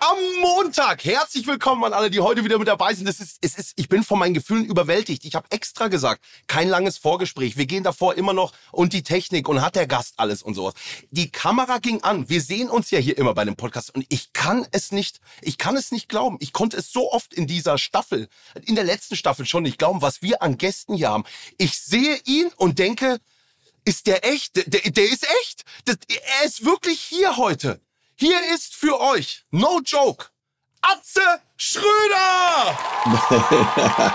am Montag. Herzlich willkommen an alle, die heute wieder mit dabei sind. Es ist, es ist, ich bin von meinen Gefühlen überwältigt. Ich habe extra gesagt, kein langes Vorgespräch. Wir gehen davor immer noch und die Technik und hat der Gast alles und sowas. Die Kamera ging an. Wir sehen uns ja hier immer bei dem Podcast und ich kann es nicht, ich kann es nicht glauben. Ich konnte es so oft in dieser Staffel, in der letzten Staffel schon nicht glauben, was wir an Gästen hier haben. Ich sehe ihn und denke, ist der echt? Der, der, ist echt. Das, er ist wirklich hier heute. Hier ist für euch, no joke, Atze Schröder!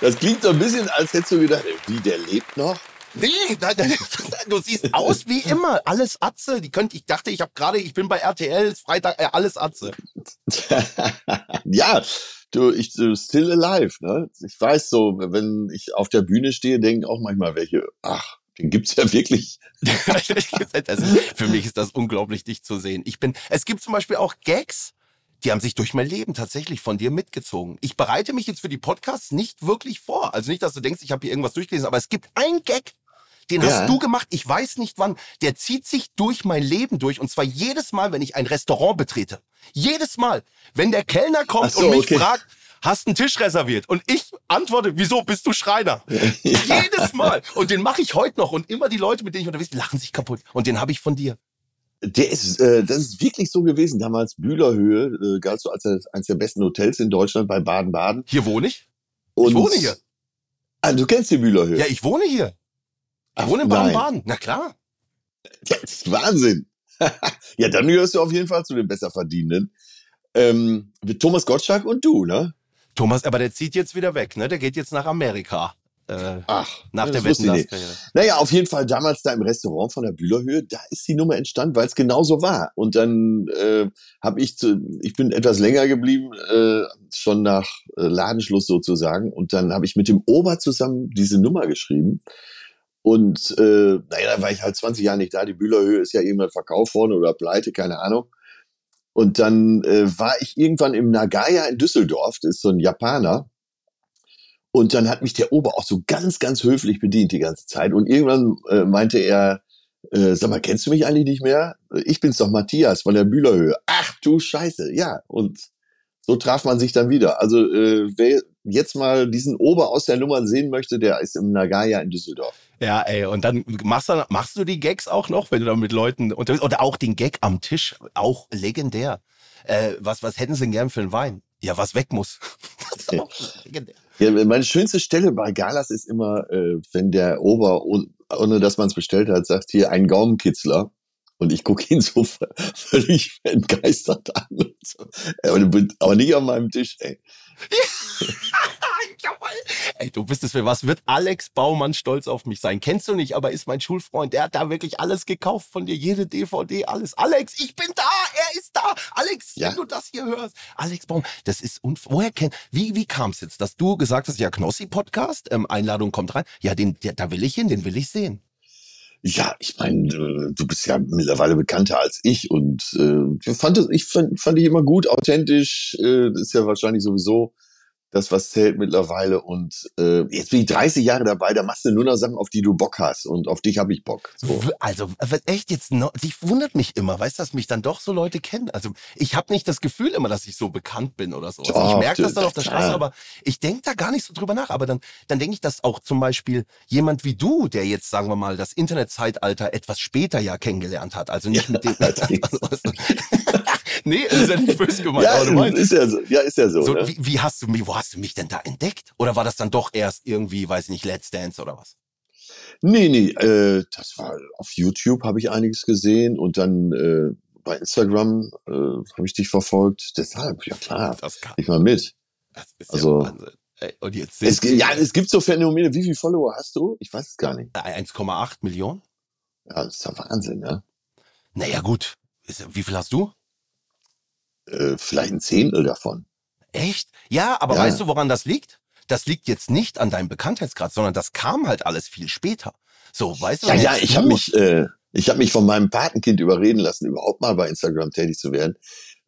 Das klingt so ein bisschen, als hättest du gedacht, wie, der lebt noch? Nee, du siehst aus wie immer. Alles Atze. Die könnt, ich dachte, ich habe gerade, ich bin bei RTL, Freitag, äh, alles Atze. ja, du, ich du still alive, ne? Ich weiß so, wenn ich auf der Bühne stehe, denken auch manchmal welche, ach, den gibt's ja wirklich. also, für mich ist das unglaublich, dich zu sehen. Ich bin, es gibt zum Beispiel auch Gags, die haben sich durch mein Leben tatsächlich von dir mitgezogen. Ich bereite mich jetzt für die Podcasts nicht wirklich vor. Also nicht, dass du denkst, ich habe hier irgendwas durchgelesen, aber es gibt einen Gag, den Ja. hast du gemacht, ich weiß nicht wann. Der zieht sich durch mein Leben durch. Und zwar jedes Mal, wenn ich ein Restaurant betrete. Jedes Mal. Wenn der Kellner kommt so, und mich okay. fragt, hast einen Tisch reserviert? Und ich antworte, wieso bist du Schreiner? Jedes Mal. Und den mache ich heute noch. Und immer die Leute, mit denen ich unterwegs bin, lachen sich kaputt. Und den habe ich von dir. Der ist, äh, das ist wirklich so gewesen. Damals Bühlerhöhe, äh, galt so als eines der besten Hotels in Deutschland bei Baden-Baden. Hier wohne ich? Und Ich wohne hier. Ah, du kennst die Bühlerhöhe? Ja, ich wohne hier. Ich Ach, wohne in. Baden-Baden. Na klar. Ja, das ist Wahnsinn. ja, dann gehörst du auf jeden Fall zu den Besserverdienenden. Ähm, mit Thomas Gottschalk und du, ne? Thomas, aber der zieht jetzt wieder weg, ne? Der geht jetzt nach Amerika. Äh, Ach, nach der das wusste Wetten ich nicht. Karriere. Naja, auf jeden Fall damals da im Restaurant von der Bühlerhöhe, da ist die Nummer entstanden, weil es genau so war. Und dann äh, habe ich, zu, ich bin etwas länger geblieben, äh, schon nach äh, Ladenschluss sozusagen. Und dann habe ich mit dem Ober zusammen diese Nummer geschrieben. Und äh, naja, da war ich halt 20 Jahre nicht da. Die Bühlerhöhe ist ja irgendwann verkauft worden oder pleite, keine Ahnung. Und dann äh, war ich irgendwann im Nagaya in Düsseldorf, das ist so ein Japaner. Und dann hat mich der Ober auch so ganz, ganz höflich bedient die ganze Zeit. Und irgendwann äh, meinte er, äh, sag mal, kennst du mich eigentlich nicht mehr? Ich bin's doch Matthias von der Bühlerhöhe. Ach du Scheiße, ja. Und so traf man sich dann wieder. Also äh, wer jetzt mal diesen Ober aus der Nummer sehen möchte, der ist im Nagaya in Düsseldorf. Ja, ey, und dann machst du, machst du die Gags auch noch, wenn du da mit Leuten unterwegs Oder auch den Gag am Tisch, auch legendär. Äh, was, was hätten sie denn gern für einen Wein? Ja, was weg muss. Das ist auch legendär. Ja, meine schönste Stelle bei Galas ist immer, äh, wenn der Ober, ohne, dass man es bestellt hat, sagt hier ein Gaumenkitzler. Und ich gucke ihn so völlig entgeistert an. Und so. Äh, Aber nicht an meinem Tisch, ey. Jawohl. Ey, du bist es für was wird Alex Baumann stolz auf mich sein? Kennst du nicht, aber ist mein Schulfreund. Der hat da wirklich alles gekauft von dir, jede DVD, alles. Alex, ich bin da, er ist da. Alex, Ja. wenn du das hier hörst. Alex Baumann, das ist unf woher kennt, wie, wie kam es jetzt, dass du gesagt hast, ja, Knossi-Podcast, ähm, Einladung kommt rein. Ja, den, der, da will ich hin, den will ich sehen. Ja, ich meine, äh, du bist ja mittlerweile bekannter als ich und äh, ich fand es, ich fand, fand ich immer gut, authentisch. Äh, das ist ja wahrscheinlich sowieso das, was zählt mittlerweile. Und äh, jetzt bin ich 30 Jahre dabei, da machst du nur noch Sachen, auf die du Bock hast und auf dich habe ich Bock. So. Also echt jetzt, ich wundert mich immer, weißt du, dass mich dann doch so Leute kennen. Also ich habe nicht das Gefühl immer, dass ich so bekannt bin oder so. Also ich Doch, merke das dann auf der klar. Straße, aber ich denke da gar nicht so drüber nach. Aber dann, dann denke ich, dass auch zum Beispiel jemand wie du, der jetzt, sagen wir mal, das Internetzeitalter etwas später ja kennengelernt hat, also nicht mit dem... nee, ist ja nicht böse gemeint, Ja, aber du ist ja so. Ja, ist ja so. so, ne? wie, wie hast du mich, wo hast du mich denn da entdeckt? Oder war das dann doch erst irgendwie, weiß ich nicht, Let's Dance oder was? Nee, nee, äh, das war auf YouTube habe ich einiges gesehen und dann äh, bei Instagram äh, habe ich dich verfolgt. Deshalb, ja klar, Das kann. ich mal mit. Das ist Also- ja Wahnsinn. Ey, und jetzt Es, ja, es gibt so Phänomene. Wie viele Follower hast du? Ich weiß es gar nicht. 1,8 Millionen? Ja, das ist ja Wahnsinn, ne? Naja, gut. Wie viel hast du? Äh, vielleicht ein Zehntel davon. Echt? Ja, aber Ja. weißt du, woran das liegt? Das liegt jetzt nicht an deinem Bekanntheitsgrad, sondern das kam halt alles viel später. So, weißt du? Ja, ja, ich habe mich, äh, ich habe mich von meinem Patenkind überreden lassen, überhaupt mal bei Instagram tätig zu werden.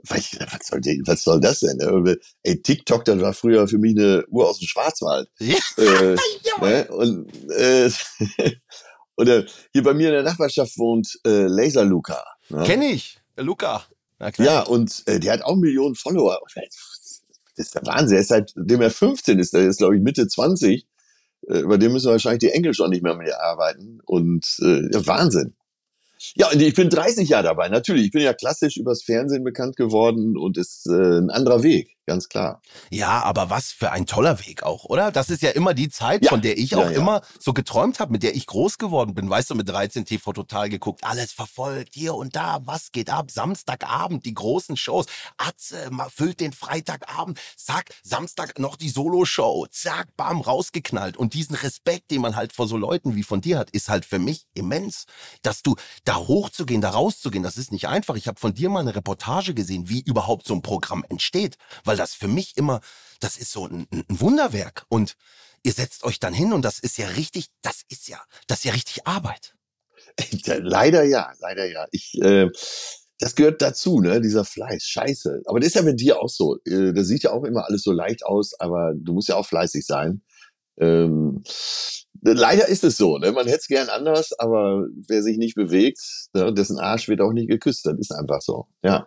Weil ich, was soll, was soll das denn? ne? Ey, TikTok, das war früher für mich eine Uhr aus dem Schwarzwald. Ja. äh, ne? Und, äh, äh, hier bei mir in der Nachbarschaft wohnt äh, Laser Luca. Ne? Kenn ich. Luca. Ja, und äh, der hat auch Millionen Follower. Das ist der Wahnsinn. Er ist seitdem er 15 ist, der ist, glaube ich, Mitte 20. Äh, über den müssen wahrscheinlich die Enkel schon nicht mehr mit ihr arbeiten. Und äh, ja, Wahnsinn. Ja, und ich bin 30 Jahre dabei. Natürlich, ich bin ja klassisch übers Fernsehen bekannt geworden und ist äh, ein anderer Weg, ganz klar. Ja, aber was für ein toller Weg auch, oder? Das ist ja immer die Zeit, Ja. von der ich Ja, auch ja. immer so geträumt habe, mit der ich groß geworden bin. Weißt du, mit 13 TV total geguckt, alles verfolgt, hier und da, was geht ab? Samstagabend, die großen Shows. Atze füllt den Freitagabend, zack, Samstag noch die Solo-Show, zack, bam, rausgeknallt. Und diesen Respekt, den man halt vor so Leuten wie von dir hat, ist halt für mich immens. Dass du da hochzugehen, da rauszugehen, das ist nicht einfach. Ich habe von dir mal eine Reportage gesehen, wie überhaupt so ein Programm entsteht. Weil das für mich immer, das ist so ein, ein Wunderwerk. Und ihr setzt euch dann hin und das ist ja richtig, das ist ja, das ist ja richtig Arbeit. Leider ja, leider ja. Ich, äh, das gehört dazu, ne? Dieser Fleiß, scheiße. Aber das ist ja bei dir auch so. Äh, das sieht ja auch immer alles so leicht aus, aber du musst ja auch fleißig sein. Ähm, leider ist es so, ne? Man hätte es gern anders, aber wer sich nicht bewegt, ne, dessen Arsch wird auch nicht geküsst. Das ist einfach so. Ja.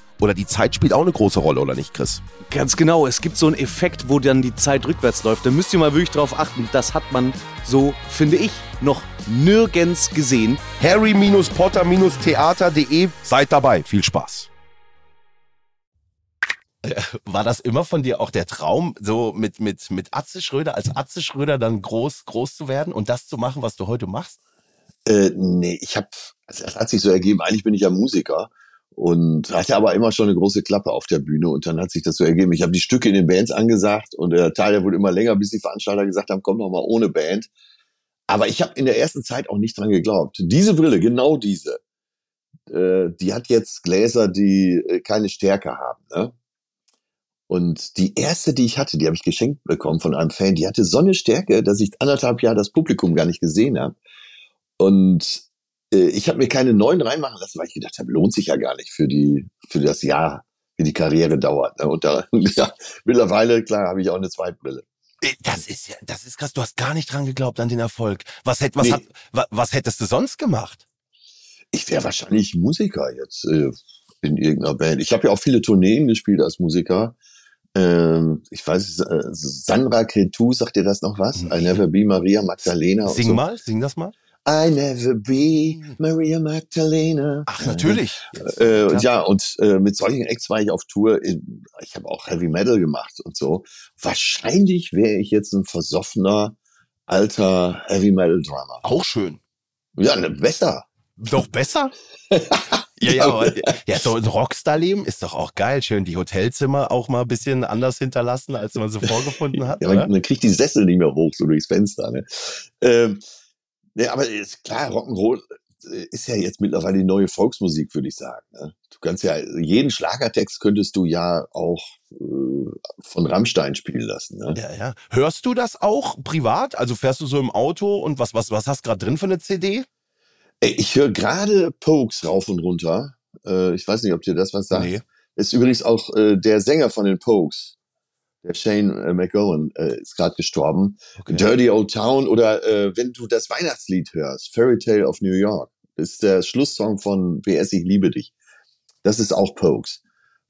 oder die Zeit spielt auch eine große Rolle, oder nicht, Chris? Ganz genau, es gibt so einen Effekt, wo dann die Zeit rückwärts läuft. Da müsst ihr mal wirklich drauf achten. Das hat man so, finde ich, noch nirgends gesehen. Harry-Potter-Theater.de. Seid dabei. Viel Spaß. War das immer von dir auch der Traum, so mit, mit, mit Atze Schröder, als Atze Schröder dann groß, groß zu werden und das zu machen, was du heute machst? Äh, nee, ich habe, also das hat sich so ergeben, eigentlich bin ich ja Musiker und hatte aber immer schon eine große Klappe auf der Bühne und dann hat sich das so ergeben. Ich habe die Stücke in den Bands angesagt und der Teil wurde immer länger, bis die Veranstalter gesagt haben, komm noch mal ohne Band. Aber ich habe in der ersten Zeit auch nicht dran geglaubt. Diese Brille, genau diese, äh, die hat jetzt Gläser, die äh, keine Stärke haben. Ne? Und die erste, die ich hatte, die habe ich geschenkt bekommen von einem Fan, die hatte so eine Stärke, dass ich anderthalb Jahre das Publikum gar nicht gesehen habe. Und ich habe mir keine neuen reinmachen lassen, weil ich gedacht habe, lohnt sich ja gar nicht für die für das Jahr, wie die Karriere dauert. Ne? Und da, ja, mittlerweile, klar, habe ich auch eine Zweitbrille. Äh, Das ist ja, das ist krass. Du hast gar nicht dran geglaubt an den Erfolg. Was hätt, was Nee. hat, wa, was hättest du sonst gemacht? Ich wäre wahrscheinlich Musiker jetzt äh, in irgendeiner Band. Ich habe ja auch viele Tourneen gespielt als Musiker. Ähm, ich weiß, äh, Sandra Cretu, sagt dir das noch was? I Never Be Maria Magdalena. Sing so. mal, sing das mal. I never be Maria Magdalena. Ach, natürlich. Äh, Klar. ja, und äh, mit solchen Acts war ich auf Tour. Ich habe auch Heavy Metal gemacht und so. Wahrscheinlich wäre ich jetzt ein versoffener, alter Heavy Metal Drummer. Auch schön. Ja, ne, besser. Doch besser? ja, ja, aber, ja, so ein Rockstar-Leben ist doch auch geil. Schön die Hotelzimmer auch mal ein bisschen anders hinterlassen, als man sie vorgefunden hat. Ja, man, man kriegt die Sessel nicht mehr hoch, so durchs Fenster. Ne? Ähm, ne, aber ist klar, Rock'n'Roll äh, ist ja jetzt mittlerweile die neue Volksmusik, würde ich sagen. Ne? Du kannst ja, jeden Schlagertext könntest du ja auch äh, von Rammstein spielen lassen. Ne? Ja, ja. Hörst du das auch privat? Also fährst du so im Auto und was, was, was hast du gerade drin für eine CD? Ey, Ich höre gerade Pokes rauf und runter. Äh, ich weiß nicht, ob dir das was sagt. Nee. Ist übrigens auch äh, der Sänger von den Pokes. Der Shane äh, McGowan äh, ist gerade gestorben. Okay. Dirty Old Town oder äh, wenn du das Weihnachtslied hörst, Fairy Tale of New York, ist der Schlusssong von WS Ich liebe dich. Das ist auch Pokes.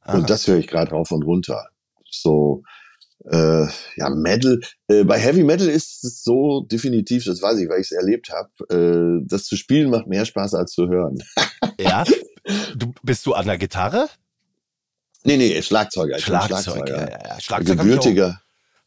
Ah. Und das höre ich gerade rauf und runter. So, äh, ja, Metal. Äh, bei Heavy Metal ist es so definitiv, das weiß ich, weil ich es erlebt habe. Äh, das zu spielen macht mehr Spaß als zu hören. Ja. Du, bist du an der Gitarre? Nee, nee, Schlagzeuger. Ich Schlagzeug. Ja, ja, ja. Schlagzeug hab ich auch, Gebürtiger,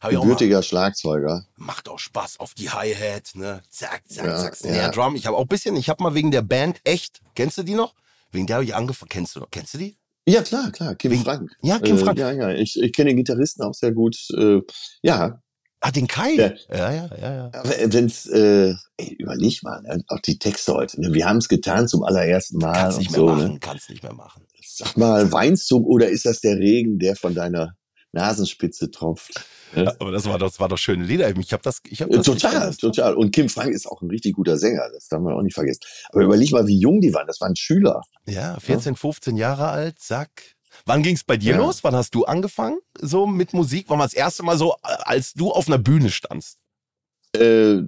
ich auch gebürtiger Schlagzeuger. Macht auch Spaß auf die Hi-Hat, ne? Zack, zack, Ja, zack, Snare ja. Drum. Ich habe auch ein bisschen, ich habe mal wegen der Band echt, kennst du die noch? Wegen der habe ich angefangen. Kennst du noch? Kennst du die? Ja, klar, klar. Kim Frank. Ja, Kim Äh, Frank. ja, ja. Ich, ich kenne den Gitarristen auch sehr gut. Äh, ja, Ah, den Kai. Ja. Ja, ja, ja, ja. aber wenn's, äh, ey, überleg mal, ne? auch die Texte heute. Ne? Wir haben es getan zum allerersten Mal Kannst nicht mehr so. machen, Ne? kannst nicht mehr machen. Sag mal, weinst du oder ist das der Regen, der von deiner Nasenspitze tropft? Ja, aber das war doch, das war doch schöne Lieder. Ich habe das, ich habe Äh, das Total, total. Und Kim Frank ist auch ein richtig guter Sänger, das darf man auch nicht vergessen. Aber überleg mal, wie jung die waren. Das waren Schüler. Ja, 14, 15 Jahre alt, zack. Wann ging's bei dir Ja. los? Wann hast du angefangen so mit Musik? Wann war das erste Mal so, als du auf einer Bühne standst? Äh,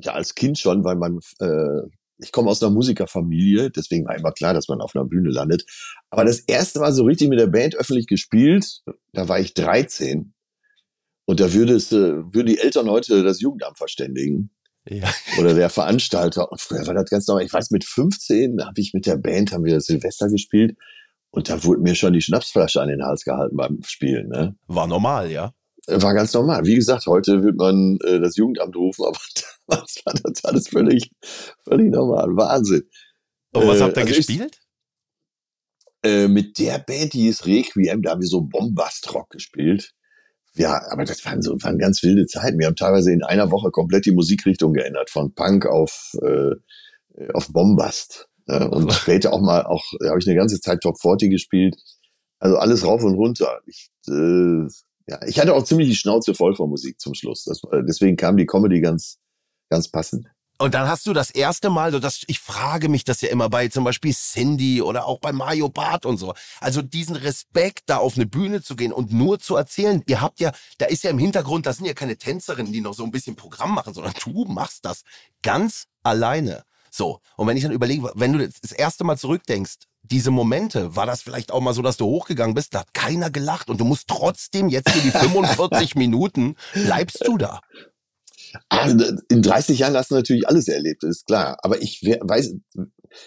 ja, als Kind schon, weil man, äh, ich komme aus einer Musikerfamilie, deswegen war immer klar, dass man auf einer Bühne landet. Aber das erste Mal so richtig mit der Band öffentlich gespielt, da war ich 13. Und da würde es, äh, würden die Eltern heute das Jugendamt verständigen. Ja. oder der Veranstalter. Und früher war das ganz normal. Ich weiß, mit 15 habe ich mit der Band, haben wir Silvester gespielt. Und da wurde mir schon die Schnapsflasche an den Hals gehalten beim Spielen. Ne? War normal, ja. War ganz normal. Wie gesagt, heute wird man äh, das Jugendamt rufen, aber damals war das alles völlig, völlig normal. Wahnsinn. Und was Äh, habt ihr also ich- gespielt? Äh, mit der Band, die hieß Requiem, da haben wir so Bombast-Rock gespielt. Ja, aber das waren so waren ganz wilde Zeiten. Wir haben teilweise in einer Woche komplett die Musikrichtung geändert, von Punk auf, äh, auf Bombast. Ja, und später auch mal, auch da habe ich eine ganze Zeit Top 40 gespielt. Also alles rauf und runter. Ich, äh, ja, ich hatte auch ziemlich die Schnauze voll von Musik zum Schluss. Das, war- deswegen kam die Comedy ganz, ganz passend. Und dann hast du das erste Mal, so das, ich frage mich das ja immer bei zum Beispiel Cindy oder auch bei Mario Barth und so. Also diesen Respekt, da auf eine Bühne zu gehen und nur zu erzählen. Ihr habt ja, da ist ja im Hintergrund, das sind ja keine Tänzerinnen, die noch so ein bisschen Programm machen, sondern du machst das ganz alleine. So. Und wenn ich dann überlege, wenn du das erste Mal zurückdenkst, diese Momente, war das vielleicht auch mal so, dass du hochgegangen bist, da hat keiner gelacht und du musst trotzdem jetzt für die 45 Minuten, bleibst du da. Ah, in 30 Jahren hast du natürlich alles erlebt, ist klar. Aber ich weiß,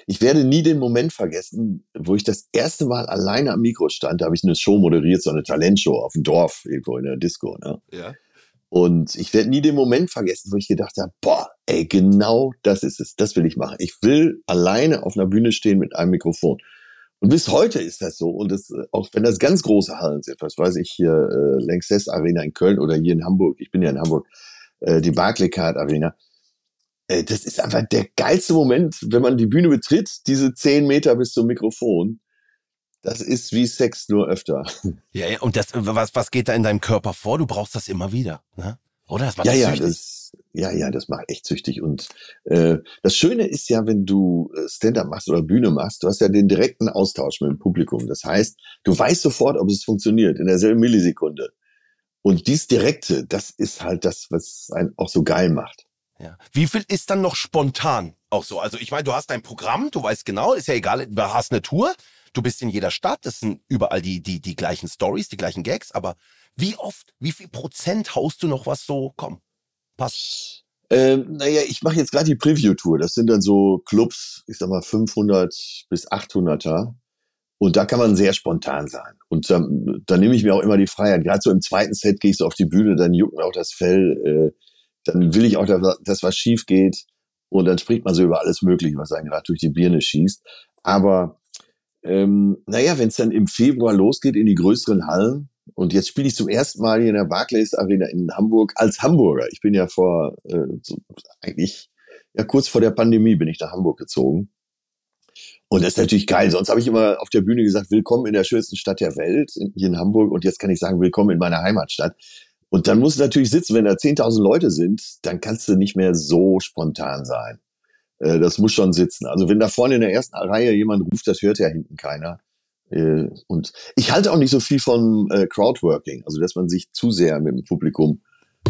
ich werde nie den Moment vergessen, wo ich das erste Mal alleine am Mikro stand. Da habe ich eine Show moderiert, so eine Talentshow auf dem Dorf, irgendwo in der Disco. Ne? Ja. Und ich werde nie den Moment vergessen, wo ich gedacht habe, boah, ey, genau das ist es. Das will ich machen. Ich will alleine auf einer Bühne stehen mit einem Mikrofon. Und bis heute ist das so. Und das, äh, auch wenn das ganz große Hallen sind, was weiß ich, hier äh, Lanxess Arena in Köln oder hier in Hamburg, ich bin ja in Hamburg, äh, die Barclaycard Arena. Äh, das ist einfach der geilste Moment, wenn man die Bühne betritt, diese zehn Meter bis zum Mikrofon. Das ist wie Sex nur öfter. Ja, ja, und das, was, was geht da in deinem Körper vor? Du brauchst das immer wieder, ne? Oder? Das macht ja, ja, das, ja, ja, das macht echt süchtig. Und äh, das Schöne ist ja, wenn du äh, Stand-up machst oder Bühne machst, du hast ja den direkten Austausch mit dem Publikum. Das heißt, du weißt sofort, ob es funktioniert in derselben Millisekunde. Und dies Direkte, das ist halt das, was einen auch so geil macht. Ja. Wie viel ist dann noch spontan auch so? Also ich meine, du hast dein Programm, du weißt genau, ist ja egal, du hast eine Tour, du bist in jeder Stadt, das sind überall die, die, die gleichen Stories, die gleichen Gags, aber wie oft, wie viel Prozent haust du noch was so, komm, passt? Ähm, naja, ich mache jetzt gerade die Preview-Tour. Das sind dann so Clubs, ich sag mal 500 bis 800er. Und da kann man sehr spontan sein. Und ähm, da nehme ich mir auch immer die Freiheit. Gerade so im zweiten Set gehe ich so auf die Bühne, dann juckt mir auch das Fell. Äh, dann will ich auch, dass was schief geht. Und dann spricht man so über alles Mögliche, was einen gerade durch die Birne schießt. Aber ähm, naja, wenn es dann im Februar losgeht in die größeren Hallen, und jetzt spiele ich zum ersten Mal hier in der Barclays Arena in Hamburg als Hamburger. Ich bin ja vor äh, so, eigentlich ja kurz vor der Pandemie bin ich nach Hamburg gezogen. Und das ist natürlich geil. Sonst habe ich immer auf der Bühne gesagt, willkommen in der schönsten Stadt der Welt, hier in Hamburg. Und jetzt kann ich sagen, willkommen in meiner Heimatstadt. Und dann muss natürlich sitzen, wenn da 10.000 Leute sind, dann kannst du nicht mehr so spontan sein. Äh, das muss schon sitzen. Also wenn da vorne in der ersten Reihe jemand ruft, das hört ja hinten keiner. Äh, und ich halte auch nicht so viel von äh, Crowdworking, also dass man sich zu sehr mit dem Publikum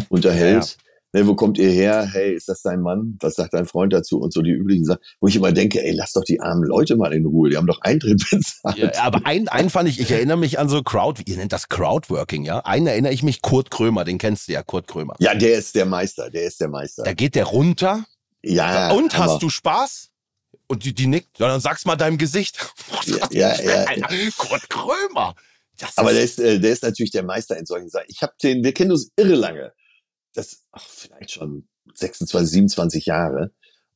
unterhält. Ja ne, wo kommt ihr her? Hey, ist das dein Mann? Was sagt dein Freund dazu? Und so die üblichen Sachen, wo ich immer denke, ey, lass doch die armen Leute mal in Ruhe, die haben doch Eintritt bezahlt. Ja, aber ein, einen fand ich, ich erinnere mich an so Crowd, ihr nennt das Crowdworking, ja? Einen erinnere ich mich, Kurt Krömer, den kennst du ja, Kurt Krömer. Ja, der ist der Meister, der ist der Meister. Da geht der runter. Ja. Und hast du Spaß? Und die, die nickt, ja, dann sag's mal deinem Gesicht. ja, ja, ja, Kurt Krömer. Das aber der ist, äh, der ist natürlich der Meister in solchen Sachen. Ich habe den, wir kennen uns irre lange. Das, ach, vielleicht schon 26, 27 Jahre.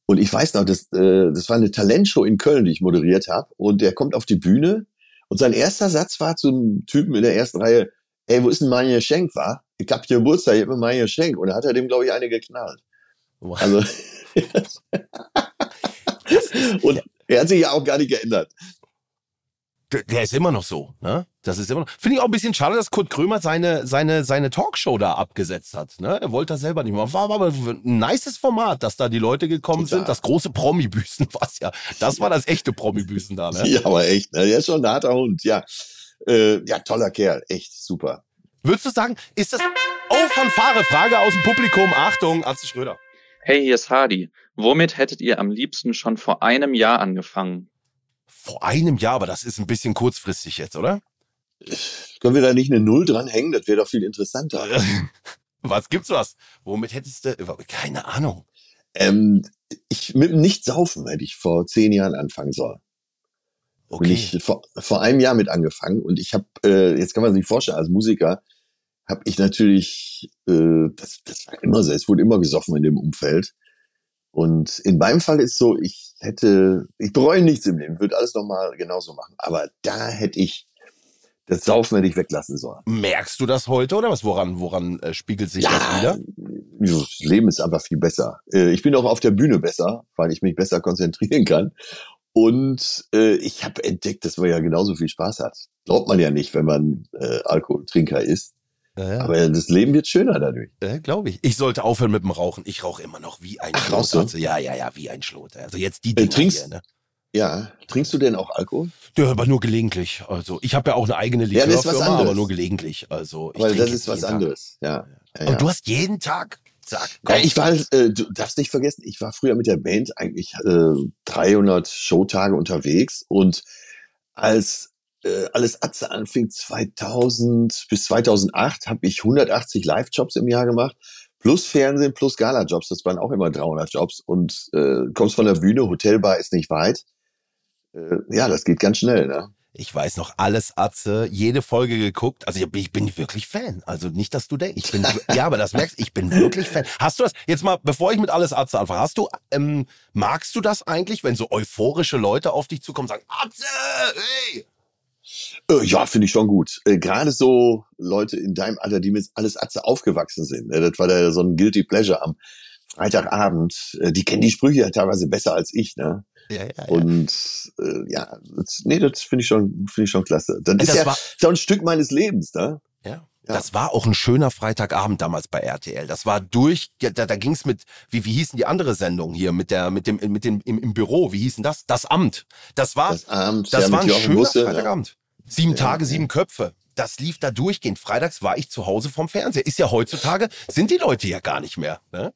Und ich weiß noch, das, äh, das war eine Talentshow in Köln, die ich moderiert habe. Und der kommt auf die Bühne und sein erster Satz war zum Typen in der ersten Reihe, ey, wo ist denn mein Geschenk, war? Ich hab dir Geburtstag, ich hab mir mein Geschenk. Und da hat er dem, glaube ich, eine geknallt. Wow. Also, und er hat sich ja auch gar nicht geändert der ist immer noch so, ne? Das ist immer noch. Finde ich auch ein bisschen schade, dass Kurt Krömer seine, seine, seine Talkshow da abgesetzt hat. Ne? Er wollte das selber nicht machen. War aber ein nices Format, dass da die Leute gekommen Total. sind. Das große Promi-Büßen war ja. Das war das echte Promi-Büßen da, ne? Ja, aber echt, ne? Der ist schon ein harter Hund, ja. Äh, ja, toller Kerl, echt super. Würdest du sagen, ist das. Oh, Fanfare, Frage aus dem Publikum. Achtung, Arzt Schröder. Hey, hier ist Hardy. Womit hättet ihr am liebsten schon vor einem Jahr angefangen? Vor einem Jahr, aber das ist ein bisschen kurzfristig jetzt, oder? Können wir da nicht eine Null dranhängen? Das wäre doch viel interessanter. was gibt's was? Womit hättest du? Keine Ahnung. Ähm, ich mit dem Nicht-Saufen hätte ich vor zehn Jahren anfangen sollen. Okay. Bin ich vor, vor einem Jahr mit angefangen und ich habe, äh, jetzt kann man sich vorstellen, als Musiker habe ich natürlich, äh, das, das war immer so, es wurde immer gesoffen in dem Umfeld. Und in meinem Fall ist so, ich hätte, ich bereue nichts im Leben, würde alles nochmal genauso machen. Aber da hätte ich, das Saufen hätte ich weglassen sollen. Merkst du das heute oder was? Woran, woran äh, spiegelt sich ja, das wieder? Das Leben ist einfach viel besser. Äh, ich bin auch auf der Bühne besser, weil ich mich besser konzentrieren kann. Und äh, ich habe entdeckt, dass man ja genauso viel Spaß hat. Glaubt man ja nicht, wenn man äh, Alkoholtrinker ist. Ja, ja. Aber das Leben wird schöner dadurch. Ja, Glaube ich. Ich sollte aufhören mit dem Rauchen. Ich rauche immer noch wie ein Ach, Schlot. Also, ja, ja, ja, wie ein Schlot. Also jetzt die Dinger äh, trinkst, hier, ne? Ja, trinkst du denn auch Alkohol? Ja, aber nur gelegentlich. Also ich habe ja auch eine eigene Likörfirma, ja, aber nur gelegentlich. Also ich Weil das ist was anderes. Ja. ja, Und du hast jeden Tag Sag, ja, ich war, äh, du darfst nicht vergessen, ich war früher mit der Band eigentlich äh, 300 Showtage unterwegs und als äh, alles Atze anfing 2000 bis 2008 habe ich 180 Live-Jobs im Jahr gemacht plus Fernsehen plus Gala-Jobs. Das waren auch immer 300 Jobs und äh, kommst von der Bühne, Hotelbar ist nicht weit. Äh, ja, das geht ganz schnell, ne? Ich weiß noch alles Atze, jede Folge geguckt. Also ich bin wirklich Fan. Also nicht, dass du denkst. Ich bin ja, aber das merkst, ich bin wirklich Fan. Hast du das jetzt mal, bevor ich mit alles Atze anfange, hast du ähm, magst du das eigentlich, wenn so euphorische Leute auf dich zukommen und sagen, Atze, hey, äh, ja, finde ich schon gut. Äh, Gerade so Leute in deinem Alter, die mit alles Atze aufgewachsen sind. Ne? Das war da so ein Guilty Pleasure am Freitagabend. Äh, die kennen die Sprüche ja teilweise besser als ich, ne? Ja, ja, ja. Und ja, das, nee, das finde ich schon, finde ich schon klasse. Das, das ist ja so ein Stück meines Lebens, ne? Ja. Ja. Das war auch ein schöner Freitagabend damals bei RTL. Das war durch, da, da ging es mit, wie, wie hießen die andere Sendung hier, mit der, mit dem, mit dem, im, im Büro, wie hießen das? Das Amt. Das war, das, Amt, das ja, war ein schöner Busse, Freitagabend. Sieben ja, Tage, sieben Köpfe. das lief da durchgehend. Freitags war ich zu Hause vom Fernseher. Ist ja heutzutage, sind die Leute ja gar nicht mehr. Ne?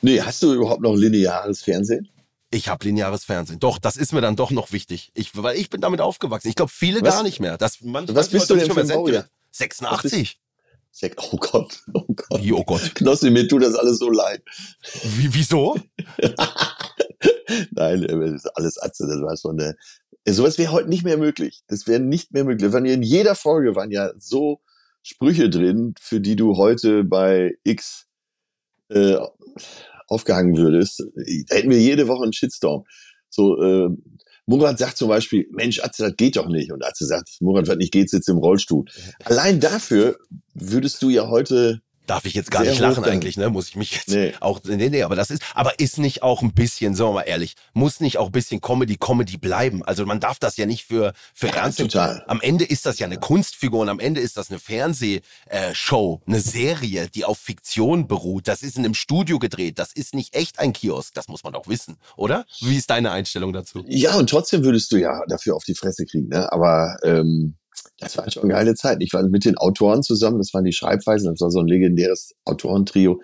Nee, hast du überhaupt noch lineares Fernsehen? Ich habe lineares Fernsehen. Doch, das ist mir dann doch noch wichtig. Ich, weil ich bin damit aufgewachsen. Ich glaube, viele Was- gar nicht mehr. Das, man, Was bist du denn für ein Baujahr? 86. Sag- Oh Gott, oh Gott. Wie, oh Gott. Knossi, mir tut das alles so leid. Wie, wieso? Nein, äh, das ist alles Atze, das war schon eine. Sowas wäre heute nicht mehr möglich. Das wäre nicht mehr möglich. Waren ja in jeder Folge waren ja so Sprüche drin, für die du heute bei X äh, aufgehangen würdest. Da hätten wir jede Woche einen Shitstorm. So, äh, Murat sagt zum Beispiel, Mensch, Atze, das geht doch nicht. Und Atze sagt, Murat, was nicht geht, sitzt im Rollstuhl. Allein dafür würdest du ja heute Darf ich jetzt gar Sehr nicht lachen eigentlich, ne? Muss ich mich jetzt Nee. auch, nee, nee, aber das ist, aber ist nicht auch ein bisschen, sagen wir mal ehrlich, muss nicht auch ein bisschen Comedy, Comedy bleiben? Also man darf das ja nicht für, für ernst nehmen. total. Am Ende ist das ja eine Kunstfigur und am Ende ist das eine Fernsehshow, eine Serie, die auf Fiktion beruht. Das ist in einem Studio gedreht. Das ist nicht echt ein Kiosk. Das muss man doch wissen, oder? Wie ist deine Einstellung dazu? Ja, und trotzdem würdest du ja dafür auf die Fresse kriegen, ne? Aber ähm, das war schon eine geile Zeit. Ich war mit den Autoren zusammen, das waren die Schreibweisen, das war so ein legendäres Autorentrio.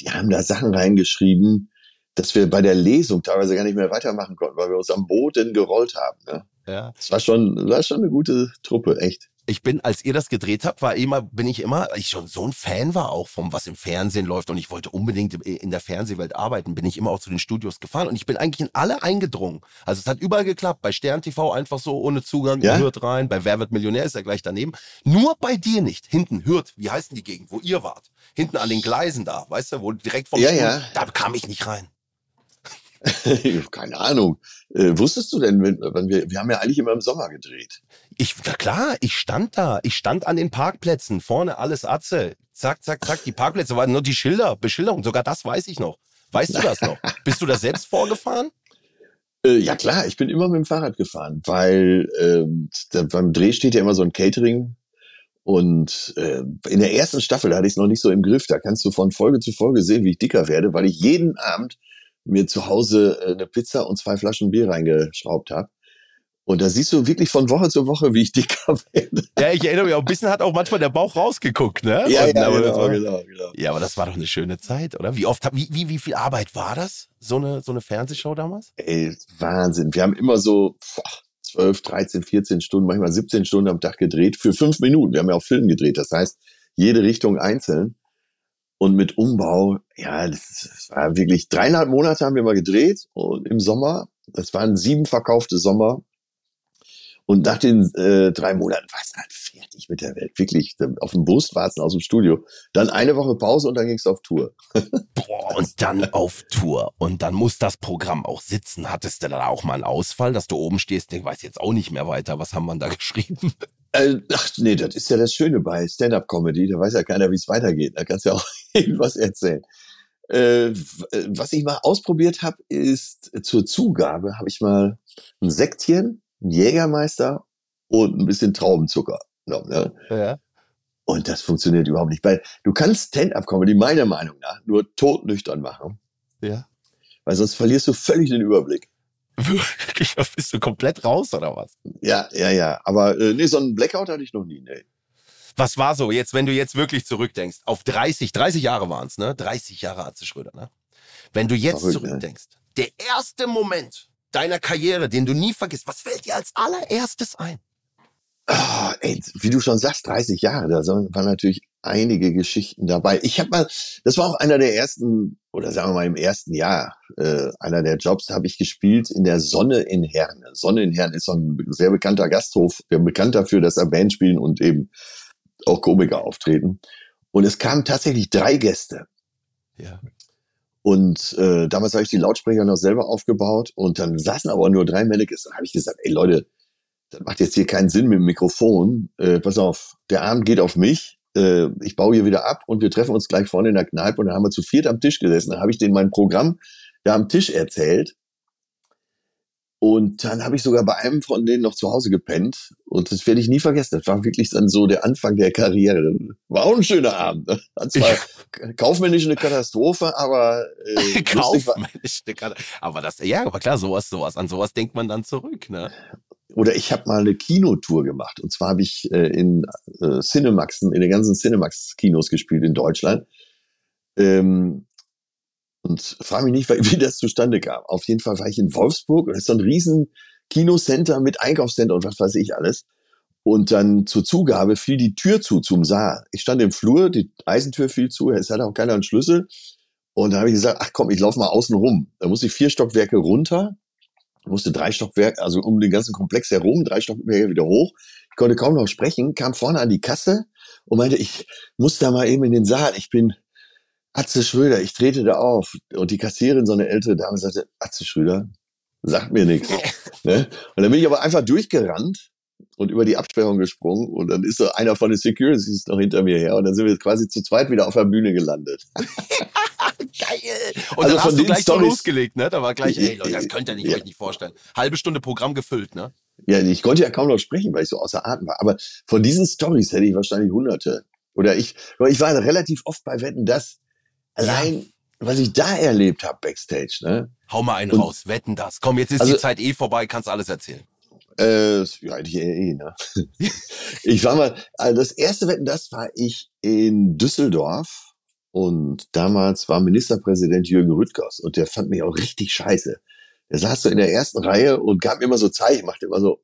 Die haben da Sachen reingeschrieben, dass wir bei der Lesung teilweise gar nicht mehr weitermachen konnten, weil wir uns am Boden gerollt haben. Ne? Ja. Das war schon, das war schon eine gute Truppe, echt. Ich bin, als ihr das gedreht habt, war immer, bin ich immer, ich schon so ein Fan war auch vom, was im Fernsehen läuft und ich wollte unbedingt in der Fernsehwelt arbeiten, bin ich immer auch zu den Studios gefahren und ich bin eigentlich in alle eingedrungen. Also es hat überall geklappt. Bei Stern TV einfach so ohne Zugang, Ja? Hürth rein, bei Wer wird Millionär ist ja gleich daneben. Nur bei dir nicht. Hinten, Hürth, wie heißt denn die Gegend, wo ihr wart? Hinten an den Gleisen da, weißt du, wo direkt vom Ja, Studio- ja. da kam ich nicht rein. Keine Ahnung. Äh, wusstest du denn, wenn, wenn wir, wir haben ja eigentlich immer im Sommer gedreht. Ich, na klar, ich stand da. Ich stand an den Parkplätzen. Vorne alles Atze. Zack, zack, zack. Die Parkplätze waren nur die Schilder, Beschilderung. Sogar das weiß ich noch. Weißt du das noch? Bist du da selbst vorgefahren? Äh, ja klar, ich bin immer mit dem Fahrrad gefahren, weil ähm, da, beim Dreh steht ja immer so ein Catering und äh, in der ersten Staffel da hatte ich es noch nicht so im Griff. Da kannst du von Folge zu Folge sehen, wie ich dicker werde, weil ich jeden Abend mir zu Hause äh, eine Pizza und zwei Flaschen Bier reingeschraubt habe. Und da siehst du wirklich von Woche zu Woche, wie ich dicker werde. Ja, ich erinnere mich, auch ein bisschen hat auch manchmal der Bauch rausgeguckt, ne? Ja, Und, ja, aber das genau, war- genau, genau. ja, aber das war doch eine schöne Zeit, oder? Wie oft, hab- wie, wie, wie viel Arbeit war das? So eine, so eine Fernsehshow damals? Ey, Wahnsinn. Wir haben immer so boah, 12, 13, 14 Stunden, manchmal 17 Stunden am Tag gedreht für fünf Minuten. Wir haben ja auch Film gedreht. Das heißt, jede Richtung einzeln. Und mit Umbau, ja, das, war wirklich dreieinhalb Monate haben wir mal gedreht und im Sommer. Das waren sieben verkaufte Sommer. Und nach den äh, drei Monaten war es halt fertig mit der Welt. Wirklich, auf dem Bus warten aus dem Studio. Dann eine Woche Pause und dann ging's auf Tour. Boah, und dann auf Tour. Und dann muss das Programm auch sitzen. Hattest du da auch mal einen Ausfall, dass du oben stehst? Ich weiß jetzt auch nicht mehr weiter. Was haben wir da geschrieben? Äh, ach nee, das ist ja das Schöne bei Stand-up-Comedy. Da weiß ja keiner, wie es weitergeht. Da kannst du ja auch irgendwas erzählen. Äh, äh, was ich mal ausprobiert habe, ist zur Zugabe habe ich mal ein Sektchen, ein Jägermeister und ein bisschen Traubenzucker. genommen, Ne? Ja. Und das funktioniert überhaupt nicht. Weil du kannst Stand-up-Comedy meiner Meinung nach nur todnüchtern machen, Ja. weil sonst verlierst du völlig den Überblick. Wirklich, da bist du komplett raus, oder was? Ja, ja, ja. Aber äh, nee, so einen Blackout hatte ich noch nie. Nee. Was war so, jetzt, wenn du jetzt wirklich zurückdenkst, auf 30, 30 Jahre waren's, ne? 30 Jahre Atze Schröder, ne? Wenn du jetzt Verrückt, ne? zurückdenkst, der erste Moment deiner Karriere, den du nie vergisst, was fällt dir als allererstes ein? Ah, ey, wie du schon sagst, 30 Jahre, da waren natürlich einige Geschichten dabei. Ich habe mal, das war auch einer der ersten, oder sagen wir mal im ersten Jahr, äh, einer der Jobs, da habe ich gespielt in der Sonne in Herne. Sonne in Herne ist so ein sehr bekannter Gasthof, der bekannt dafür, dass er Band spielen und eben auch Komiker auftreten. Und es kamen tatsächlich drei Gäste. Ja. Und äh, damals habe ich die Lautsprecher noch selber aufgebaut und dann saßen aber nur drei Mannequins. Dann habe ich gesagt, ey Leute, das macht jetzt hier keinen Sinn mit dem Mikrofon. Äh, pass auf, der Abend geht auf mich. Äh, ich baue hier wieder ab und wir treffen uns gleich vorne in der Kneipe und dann haben wir zu viert am Tisch gesessen. Dann habe ich denen mein Programm da am Tisch erzählt. Und dann habe ich sogar bei einem von denen noch zu Hause gepennt. Und das werde ich nie vergessen. Das war wirklich dann so der Anfang der Karriere. War auch ein schöner Abend. Hat zwar kaufmännisch eine Katastrophe, aber äh, war, Kaufmännisch. eine Karte. Aber das, ja, aber klar, sowas, sowas, an sowas denkt man dann zurück, ne? Oder ich habe mal eine Kinotour gemacht. Und zwar habe ich äh, in äh, Cinemaxen, in den ganzen Cinemax-Kinos gespielt in Deutschland. Ähm, und frage mich nicht, wie das zustande kam. Auf jeden Fall war ich in Wolfsburg und das ist so ein riesen Kinocenter mit Einkaufscenter und was weiß ich alles. Und dann zur Zugabe fiel die Tür zu zum Saal. Ich stand im Flur, die Eisentür fiel zu, es hatte auch keiner einen Schlüssel. Und da habe ich gesagt, ach komm, ich laufe mal außen rum. Da musste ich vier Stockwerke runter, musste drei Stockwerke, also um den ganzen Komplex herum, drei Stockwerke wieder hoch. Ich konnte kaum noch sprechen, kam vorne an die Kasse und meinte, ich muss da mal eben in den Saal. Ich bin Atze Schröder, ich trete da auf. Und die Kassierin, so eine ältere Dame, sagte, Atze Schröder, sagt mir nichts. ne? Und dann bin ich aber einfach durchgerannt und über die Absperrung gesprungen und dann ist so einer von den Securities noch hinter mir her und dann sind wir quasi zu zweit wieder auf der Bühne gelandet. Geil. Und also dann hast du gleich Storys, so losgelegt, ne? Da war gleich, ey Leute, das könnt ihr nicht, ja. euch nicht vorstellen. Halbe Stunde Programm gefüllt, ne? Ja, ich konnte ja kaum noch sprechen, weil ich so außer Atem war. Aber von diesen Stories hätte ich wahrscheinlich hunderte. Oder ich, ich war relativ oft bei Wetten, das allein, ja. was ich da erlebt habe backstage, ne? Hau mal einen und, raus, wetten das. Komm, jetzt ist also, die Zeit eh vorbei, kannst alles erzählen. Äh, ja, die eh, ne? ich war mal, also das erste Wetten, das war ich in Düsseldorf und damals war Ministerpräsident Jürgen Rüttgers und der fand mich auch richtig scheiße. Der saß so in der ersten Reihe und gab mir immer so Zeichen, machte immer so.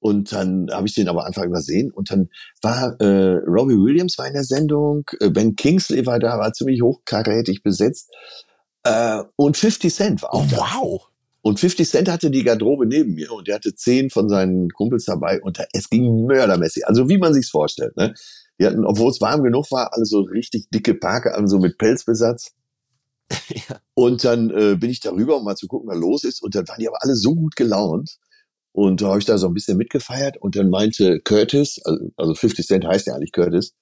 Und dann habe ich den aber einfach übersehen. Und dann war äh, Robbie Williams war in der Sendung, äh, Ben Kingsley war da, war ziemlich hochkarätig besetzt. Äh, und 50 Cent war auch oh, da. Wow. Und 50 Cent hatte die Garderobe neben mir und der hatte zehn von seinen Kumpels dabei und da, es ging mördermäßig. Also wie man sich's vorstellt. Ne? Die hatten, obwohl es warm genug war, alle so richtig dicke Parke an, so mit Pelzbesatz. ja. Und dann äh, bin ich darüber, um mal zu gucken, was los ist. Und dann waren die aber alle so gut gelaunt. Und da habe ich da so ein bisschen mitgefeiert. Und dann meinte Curtis, also, also 50 Cent heißt ja eigentlich Curtis,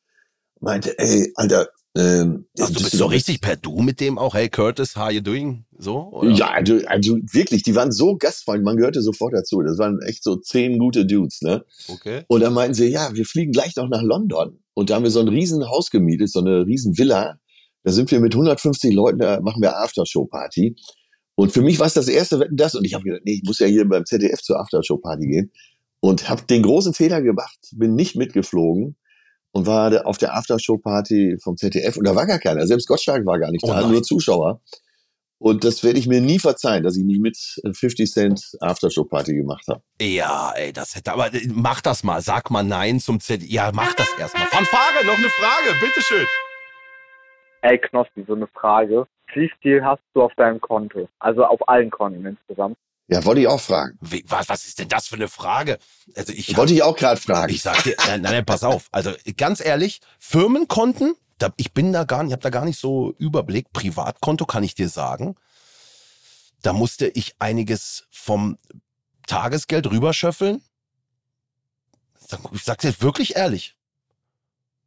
meinte, ey, Alter, ähm, also du bist so richtig per Du mit dem auch, hey Curtis, how you doing? So? Oder? Ja, also, also wirklich, die waren so gastfreundlich, man gehörte sofort dazu. Das waren echt so zehn gute Dudes, ne? Okay. Und dann meinten sie, ja, wir fliegen gleich noch nach London. Und da haben wir so ein riesen Haus gemietet, so eine riesen Villa. Da sind wir mit 150 Leuten, da machen wir Aftershow-Party. Und für mich war es das erste Wetten das. Und ich habe gedacht, nee, ich muss ja hier beim ZDF zur Aftershow-Party gehen. Und habe den großen Fehler gemacht, bin nicht mitgeflogen und war auf der Aftershow-Party vom ZDF und da war gar keiner. Selbst Gottschalk war gar nicht oh da, nur Zuschauer. Und das werde ich mir nie verzeihen, dass ich nicht mit 50 Cent Aftershow-Party gemacht habe. Ja, ey, das hätte, aber äh, mach das mal. Sag mal Nein zum ZDF. Ja, mach das erstmal. Fanfare, noch eine Frage, bitteschön. Ey, Knospi, so eine Frage. Wie viel hast du auf deinem Konto? Also auf allen Konten insgesamt? Ja, wollte ich auch fragen. Wie, was, was ist denn das für eine Frage? Also ich wollte ich auch gerade fragen. Ich sag dir, nein, nein, pass auf. Also ganz ehrlich, Firmenkonten, da, ich bin da gar nicht, ich habe da gar nicht so Überblick. Privatkonto kann ich dir sagen. Da musste ich einiges vom Tagesgeld rüberschöffeln. Ich sag's jetzt wirklich ehrlich.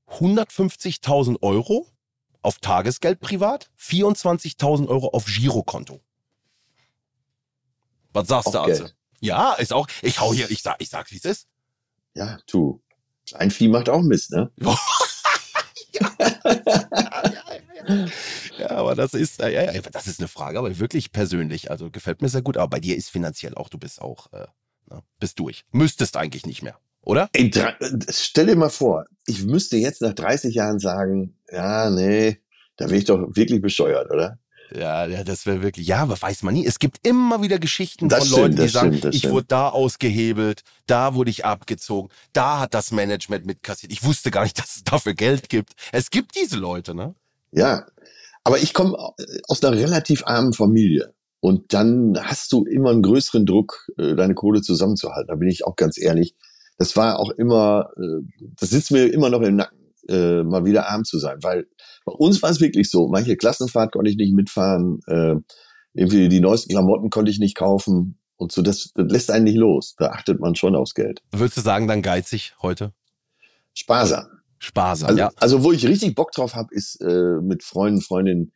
150.000 Euro auf Tagesgeld privat, 24.000 Euro auf Girokonto. Was sagst du, Arze? Ja, ist auch. Ich hau hier, ich sag, ich sag, wie es ist. Ja, du. Ein Vieh macht auch Mist, ne? ja. ja, aber das ist, ja, ja, das ist eine Frage, aber wirklich persönlich. Also gefällt mir sehr gut. Aber bei dir ist finanziell auch, du bist auch, äh, na, ne, bist durch. Müsstest eigentlich nicht mehr, oder? Ey, stell dir mal vor, ich müsste jetzt nach 30 Jahren sagen, ja, nee, da wäre ich doch wirklich bescheuert, oder? Ja, ja, das wäre wirklich, ja, aber weiß man nie. Es gibt immer wieder Geschichten das von stimmt, Leuten, die sagen, stimmt, ich stimmt. wurde da ausgehebelt, da wurde ich abgezogen, da hat das Management mitkassiert. Ich wusste gar nicht, dass es dafür Geld gibt. Es gibt diese Leute, ne? Ja, aber ich komme aus einer relativ armen Familie. Und dann hast du immer einen größeren Druck, äh, deine Kohle zusammenzuhalten. Da bin ich auch ganz ehrlich. Das war auch immer, äh, das sitzt mir immer noch im Nacken, äh, mal wieder arm zu sein, weil bei uns war es wirklich so. Manche Klassenfahrt konnte ich nicht mitfahren. Äh, irgendwie die neuesten Klamotten konnte ich nicht kaufen. Und so, das, das lässt einen nicht los. Da achtet man schon aufs Geld. Würdest du sagen, dann geizig heute? Sparsam. Sparsam, also, ja. Also, wo ich richtig Bock drauf habe, ist äh, mit Freunden, Freundinnen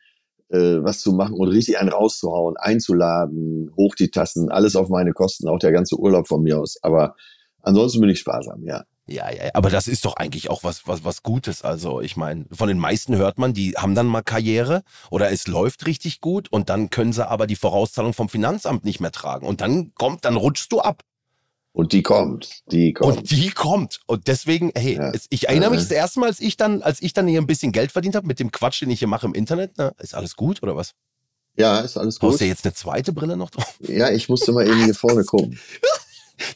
äh, was zu machen und richtig einen rauszuhauen, einzuladen, hoch die Tassen, alles auf meine Kosten, auch der ganze Urlaub von mir aus. Aber ansonsten bin ich sparsam, ja. Ja, ja, ja, aber das ist doch eigentlich auch was, was, was Gutes. Also, ich meine, von den meisten hört man, die haben dann mal Karriere oder es läuft richtig gut und dann können sie aber die Vorauszahlung vom Finanzamt nicht mehr tragen. Und dann kommt, dann rutschst du ab. Und die kommt, die kommt. Und die kommt. Und deswegen, hey, Ja. ich erinnere mich das erste Mal, als ich dann, als ich dann hier ein bisschen Geld verdient habe mit dem Quatsch, den ich hier mache im Internet. Na, ist alles gut oder was? ja, ist alles Brauchst gut. du jetzt eine zweite Brille noch drauf? Ja, ich musste mal eben hier vorne gucken.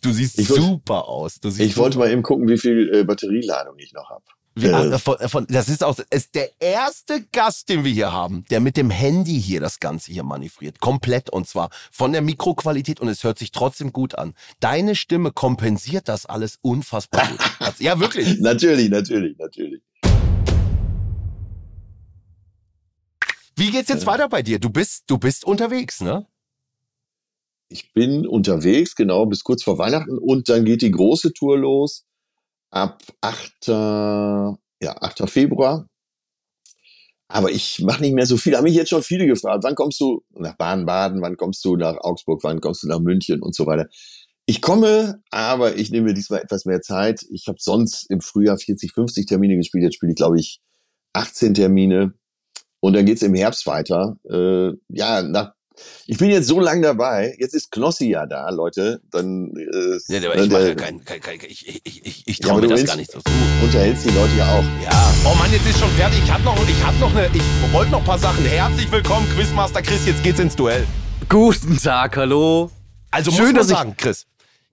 Du siehst Ich super aus. Ich wollte mal eben gucken, wie viel äh, Batterieladung ich noch habe. Äh, ach, von, von, das ist auch ist der erste Gast, den wir hier haben, der mit dem Handy hier das Ganze hier manövriert. Komplett und zwar von der Mikroqualität und es hört sich trotzdem gut an. Deine Stimme kompensiert das alles unfassbar gut. Ja, wirklich. Natürlich, natürlich, natürlich. Wie geht's jetzt weiter bei dir? Du bist, du bist unterwegs, ne? Ich bin unterwegs, genau, bis kurz vor Weihnachten und dann geht die große Tour los ab 8. Ja, 8. Februar. Aber ich mache nicht mehr so viel. Haben mich jetzt schon viele gefragt, wann kommst du nach Baden-Baden, wann kommst du nach Augsburg, wann kommst du nach München und so weiter. Ich komme, aber ich nehme mir diesmal etwas mehr Zeit. Ich habe sonst im Frühjahr 40, 50 Termine gespielt. Jetzt spiele ich, glaube ich, 18 Termine. Und dann geht's im Herbst weiter. Äh, ja, nach, ich bin jetzt so lang dabei. Jetzt ist Knossi ja da, Leute. Dann äh, Ja, aber äh, ich mache ja kein, kein, kein ich, ich, ich, ich, ich Ja, traue aber mir das willst- gar nicht so zu. du unterhältst die Leute ja auch. Ja. Oh Mann, jetzt ist schon fertig. Ich hatte noch, ich hatte noch eine, ich wollte noch ein paar Sachen. Herzlich willkommen, Quizmaster Chris. Jetzt geht's ins Duell. Guten Tag, hallo. Also Schön, muss man dass ich- sagen, Chris,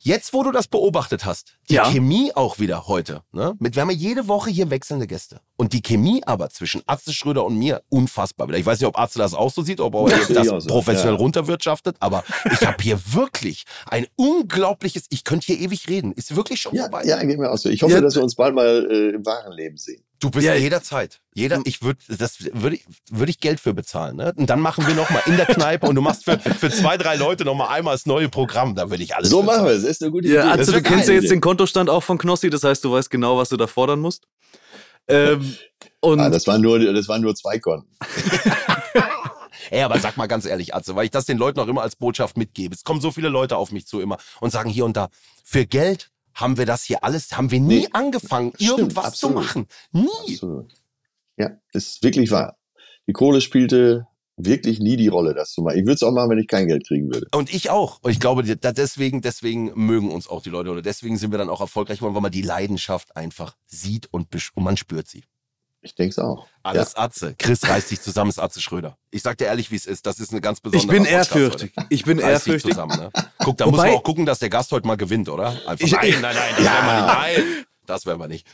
jetzt wo du das beobachtet hast, die Ja. Chemie auch wieder heute, ne? Mit, wir haben ja jede Woche hier wechselnde Gäste. Und die Chemie aber zwischen Atze Schröder und mir, unfassbar wieder. Ich weiß nicht, ob Atze das auch so sieht, ob er Ja, das auch so, professionell ja. runterwirtschaftet, aber ich habe hier wirklich ein unglaubliches, ich könnte hier ewig reden, ist wirklich schon Ja, vorbei. ja, geht mir auch so. Ich hoffe, Ja. dass wir uns bald mal äh, im wahren Leben sehen. Du bist Ja, ja, jederzeit. Jeder, ich würde, das würde ich, würde ich Geld für bezahlen. Ne? Und dann machen wir noch mal in der Kneipe und du machst für, für zwei, drei Leute noch mal einmal das neue Programm. Da würde ich alles. So für machen wir es. Das ist eine gute Ja, Idee. also Das du kennst ja jetzt den. Kontostand auch von Knossi, das heißt, du weißt genau, was du da fordern musst. Ähm, und Ah, das waren nur, das waren nur zwei Konten. Ey, aber sag mal ganz ehrlich, Atze, weil ich das den Leuten auch immer als Botschaft mitgebe. Es kommen so viele Leute auf mich zu immer und sagen hier und da, für Geld haben wir das hier alles, haben wir nie Nee, angefangen, stimmt, irgendwas absolut. zu machen. Nie. Absolut. Ja, ist wirklich wahr. Die Kohle spielte wirklich nie die Rolle, das zu machen. Ich würde es auch machen, wenn ich kein Geld kriegen würde. Und ich auch. Und ich glaube, deswegen, deswegen mögen uns auch die Leute oder deswegen sind wir dann auch erfolgreich geworden, weil man die Leidenschaft einfach sieht und, und man spürt sie. Ich denke es auch. Alles Atze. Chris reißt sich zusammen, ist Atze Schröder. Ich sag dir ehrlich, wie es ist. Das ist eine ganz besondere ich bin Podcast ehrfürchtig. heute. Ich bin Reiß dich ehrfürchtig. zusammen, ne? Guck, da Wobei- muss man auch gucken, dass der Gast heute mal gewinnt, oder? Einfach, Ich- nein, nein, nein, das Ja. werden wir nicht. Nein, das werden wir nicht.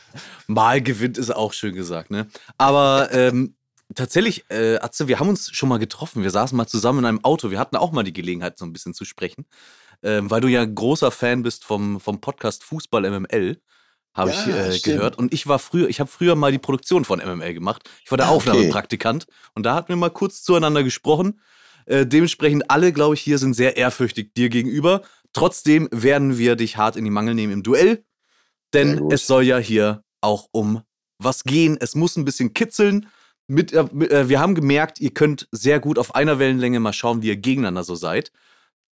Mal gewinnt ist auch schön gesagt, ne? Aber ähm, tatsächlich, äh, Atze, wir haben uns schon mal getroffen. Wir saßen mal zusammen in einem Auto. Wir hatten auch mal die Gelegenheit, so ein bisschen zu sprechen. Ähm, weil du ja großer Fan bist vom, vom Podcast Fußball MML. Habe ich Ja, äh, stimmt. gehört. Und ich war früher, ich habe früher mal die Produktion von MML gemacht. Ich war der Ah, okay. Aufnahmepraktikant. Und da hatten wir mal kurz zueinander gesprochen. Äh, dementsprechend alle, glaube ich, hier sind sehr ehrfürchtig dir gegenüber. Trotzdem werden wir dich hart in die Mangel nehmen im Duell. Denn es soll ja hier auch um was gehen. Es muss ein bisschen kitzeln. Äh, mit, äh, wir haben gemerkt, ihr könnt sehr gut auf einer Wellenlänge mal schauen, wie ihr gegeneinander so seid.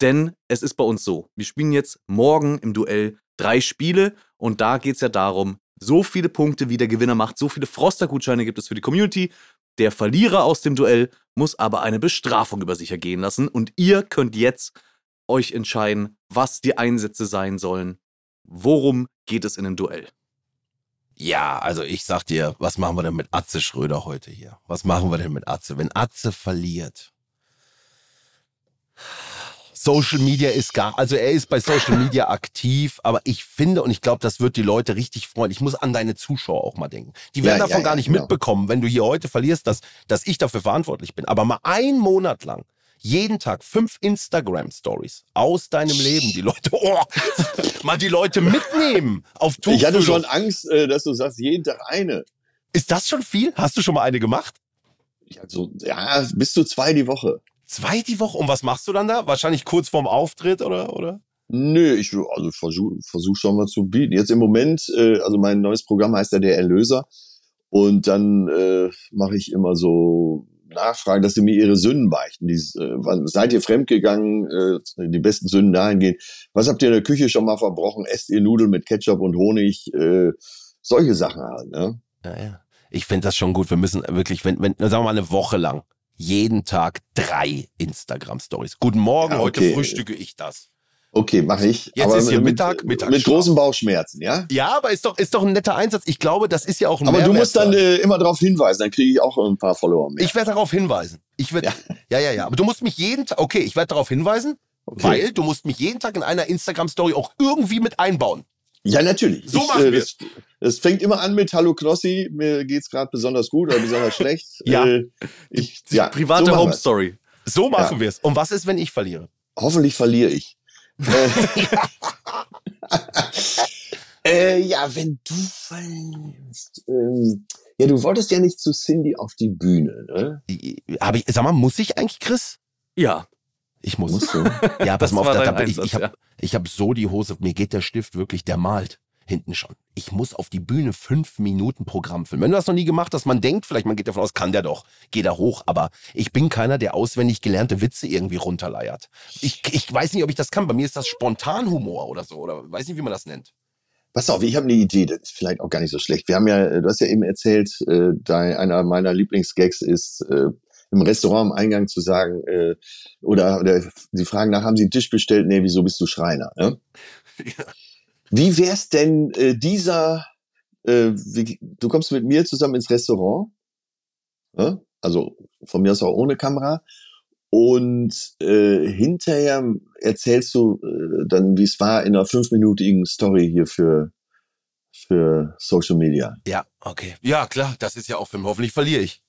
Denn es ist bei uns so. Wir spielen jetzt morgen im Duell drei Spiele und da geht es ja darum, so viele Punkte, wie der Gewinner macht, so viele Froster-Gutscheine gibt es für die Community. Der Verlierer aus dem Duell muss aber eine Bestrafung über sich ergehen lassen und ihr könnt jetzt euch entscheiden, was die Einsätze sein sollen. Worum geht es in dem Duell? Ja, also ich sag dir, was machen wir denn mit Atze Schröder heute hier? Was machen wir denn mit Atze? Wenn Atze verliert. Social Media ist gar, also er ist bei Social Media aktiv, aber ich finde und ich glaube, das wird die Leute richtig freuen. Ich muss an deine Zuschauer auch mal denken. Die werden Ja, davon ja, gar ja, nicht genau. mitbekommen, wenn du hier heute verlierst, dass, dass ich dafür verantwortlich bin. Aber mal einen Monat lang, jeden Tag fünf Instagram-Stories aus deinem Leben, die Leute, oh, mal die Leute mitnehmen auf Ich hatte Tuchfühlung. schon Angst, äh, dass du sagst, jeden Tag eine. Ist das schon viel? Hast du schon mal eine gemacht? So, ja, bis zu zwei die Woche. Zwei die Woche? Und was machst du dann da? Wahrscheinlich kurz vorm Auftritt oder? oder? Nö, ich also versuche versuch schon mal zu bieten. Jetzt im Moment, äh, also mein neues Programm heißt ja der Erlöser. Und dann äh, mache ich immer so nachfragen, dass sie mir ihre Sünden beichten. Die, äh, seid ihr fremdgegangen? Äh, die besten Sünden dahingehen. Was habt ihr in der Küche schon mal verbrochen? Esst ihr Nudeln mit Ketchup und Honig? Äh, solche Sachen halt. Ne? Ja, ja. Ich finde das schon gut. Wir müssen wirklich, wenn, wenn, sagen wir mal eine Woche lang, jeden Tag drei Instagram-Stories. Guten Morgen, Ja, heute okay. frühstücke ich das. Okay, mache ich. Jetzt aber ist hier mit, Mittag, mit, Mittagsschlaf. mit großen Bauchschmerzen, ja? Ja, aber ist doch, ist doch ein netter Einsatz. Ich glaube, das ist ja auch ein Aber du Mehrwert musst dann da. äh, immer darauf hinweisen, dann kriege ich auch ein paar Follower mehr. Ich werde darauf hinweisen. Ich werde, ja. ja, ja, Aber du musst mich jeden Tag, okay, ich werde darauf hinweisen, Okay. weil du musst mich jeden Tag in einer Instagram-Story auch irgendwie mit einbauen. Ja, natürlich. So ich, machen äh, wir's. Das fängt immer an mit Hallo Knossi, mir geht's gerade besonders gut oder besonders schlecht. Ja. Äh, ich, ja Private so machen Home wir's. Story. So machen Ja. wir es. Und was ist, wenn ich verliere? Hoffentlich verliere ich. äh, äh, ja, wenn du verlierst. Ähm, ja, du wolltest ja nicht zu Cindy auf die Bühne, ne? Hab ich, sag mal, muss ich eigentlich, Chris? Ja, Ich muss. Ja, pass mal auf, da, da, ich, Einsatz, ich habe ja. ich hab so die Hose, mir geht der Stift wirklich, der malt hinten schon. Ich muss auf die Bühne fünf Minuten Programm filmen. Wenn du das noch nie gemacht hast, man denkt vielleicht, man geht davon aus, kann der doch, geh da hoch, aber ich bin keiner, der auswendig gelernte Witze irgendwie runterleiert. Ich, ich weiß nicht, ob ich das kann. Bei mir ist das Spontanhumor oder so, oder weiß nicht, wie man das nennt. Pass auf, ich habe eine Idee, das ist vielleicht auch gar nicht so schlecht. Wir haben ja, du hast ja eben erzählt, äh, einer meiner Lieblingsgags ist, äh, im Restaurant am Eingang zu sagen, äh, oder, oder sie fragen nach, haben Sie einen Tisch bestellt? Nee, wieso bist du Schreiner? Ne? Wie wär's denn äh, dieser, äh, wie, du kommst mit mir zusammen ins Restaurant, ne? also von mir aus auch ohne Kamera, und äh, hinterher erzählst du äh, dann, wie es war in einer fünfminütigen Story hier für, für Social Media. Ja, okay. Ja, klar, das ist ja auch Film. Hoffentlich verliere ich.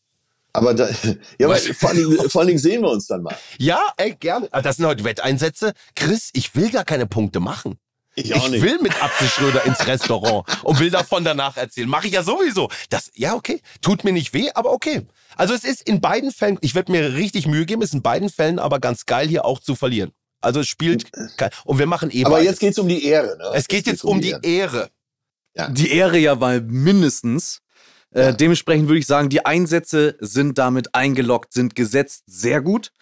Aber da, ja, Weil- vor, allen Dingen, vor allen Dingen sehen wir uns dann mal. Ja, ey, gerne. Ah, Das sind heute Wetteinsätze. Chris, ich will gar keine Punkte machen. Ich Ich will mit Apfel Schröder ins Restaurant und will davon danach erzählen. Mache ich ja sowieso. Das, ja, okay. Tut mir nicht weh, aber okay. Also es ist in beiden Fällen, ich werde mir richtig Mühe geben, es ist in beiden Fällen aber ganz geil, hier auch zu verlieren. Also es spielt, kein- und wir machen eh Aber beides. jetzt geht's um die Ehre. Ne? Es geht jetzt um die Ehre. die Ehre ja mal mindestens. Äh, Ja. dementsprechend würde ich sagen, die Einsätze sind damit eingeloggt, sind gesetzt. Sehr gut.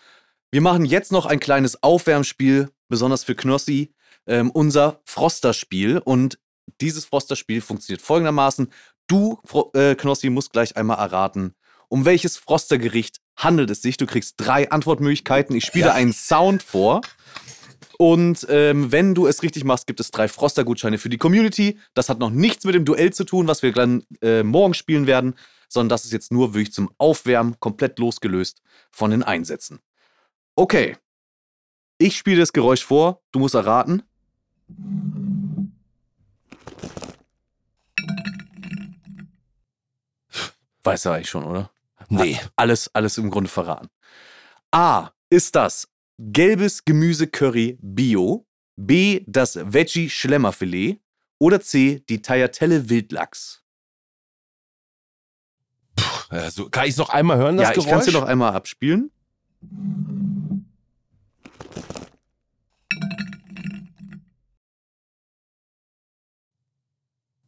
Wir machen jetzt noch ein kleines Aufwärmspiel, besonders für Knossi, ähm, unser Froster-Spiel. Und dieses Froster-Spiel funktioniert folgendermaßen. Du, äh, Knossi, musst gleich einmal erraten, um welches Froster-Gericht handelt es sich. Du kriegst drei Antwortmöglichkeiten. Ich spiele einen Sound vor. Und ähm, wenn du es richtig machst, gibt es drei Froster-Gutscheine für die Community. Das hat noch nichts mit dem Duell zu tun, was wir dann äh, morgen spielen werden, sondern das ist jetzt nur wirklich zum Aufwärmen komplett losgelöst von den Einsätzen. Okay. Ich spiele das Geräusch vor, du musst erraten. Weiß er eigentlich schon, oder? Nee. Alles, alles im Grunde verraten. A. Ist das gelbes Gemüse-Curry Bio? B. Das Veggie-Schlemmerfilet? Oder C. Die Tagliatelle Wildlachs? Also, kann ich es noch einmal hören, das ja, ich Geräusch? kann es dir noch einmal abspielen.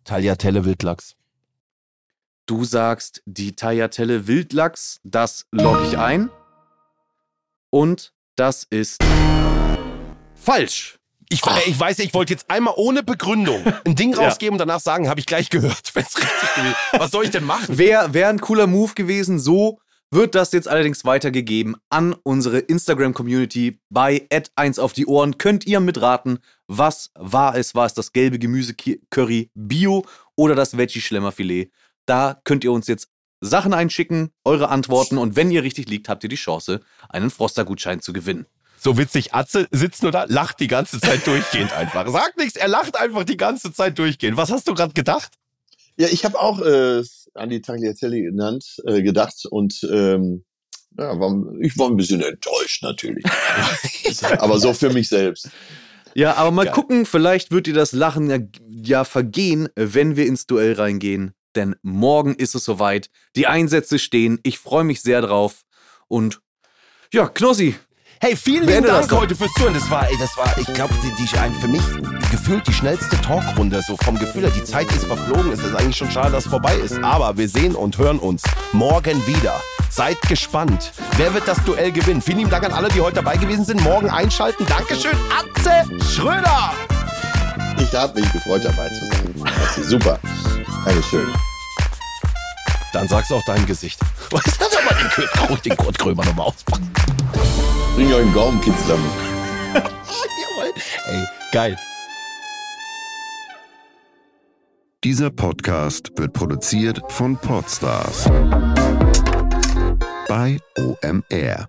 Tagliatelle Wildlachs. Du sagst die Tagliatelle Wildlachs, das logge ich ein. Und das ist falsch. Ich, äh, ich weiß, ich wollte jetzt einmal ohne Begründung ein Ding Ja. rausgeben und danach sagen, habe ich gleich gehört, wenn es richtig gewesen Was soll ich denn machen? Wäre wär ein cooler Move gewesen. So wird das jetzt allerdings weitergegeben an unsere Instagram-Community bei 1 auf die Ohren. Könnt ihr mitraten, was war es? War es das gelbe Gemüse-Curry Bio oder das Veggie-Schlemmerfilet? Da könnt ihr uns jetzt Sachen einschicken, eure Antworten und wenn ihr richtig liegt, habt ihr die Chance, einen Froster-Gutschein zu gewinnen. So witzig, Atze sitzt nur da, lacht die ganze Zeit durchgehend einfach. Sagt nichts, er lacht einfach die ganze Zeit durchgehend. Was hast du gerade gedacht? Ja, ich habe auch äh, an die Tagliatelle genannt, äh, gedacht und ähm, ja, war, ich war ein bisschen enttäuscht natürlich. Aber so für mich selbst. Ja, aber mal Geil. gucken, vielleicht wird dir das Lachen ja, ja vergehen, wenn wir ins Duell reingehen. Denn morgen ist es soweit. Die Einsätze stehen. Ich freue mich sehr drauf. Und ja, Knossi, Hey, vielen lieben Beende das Dank heute fürs Zuhören. Das war, das war, ich glaube, die, die, für mich gefühlt die schnellste Talkrunde. So vom Gefühl her, die Zeit ist verflogen. Es ist eigentlich schon schade, dass es vorbei ist. Aber wir sehen und hören uns morgen wieder. Seid gespannt. Wer wird das Duell gewinnen? Vielen lieben Dank an alle, die heute dabei gewesen sind. Morgen einschalten. Dankeschön, Atze Schröder. Ich habe mich gefreut, dabei zu sein. Super. Dankeschön. Dann sag's auch deinem Gesicht. Was ist das aber den Kurt, den Kurt Krömer nochmal auspacken? Bring euch einen Gaumenkitzler mit. Jawohl. Ey, geil. Dieser Podcast wird produziert von Podstars bei OMR.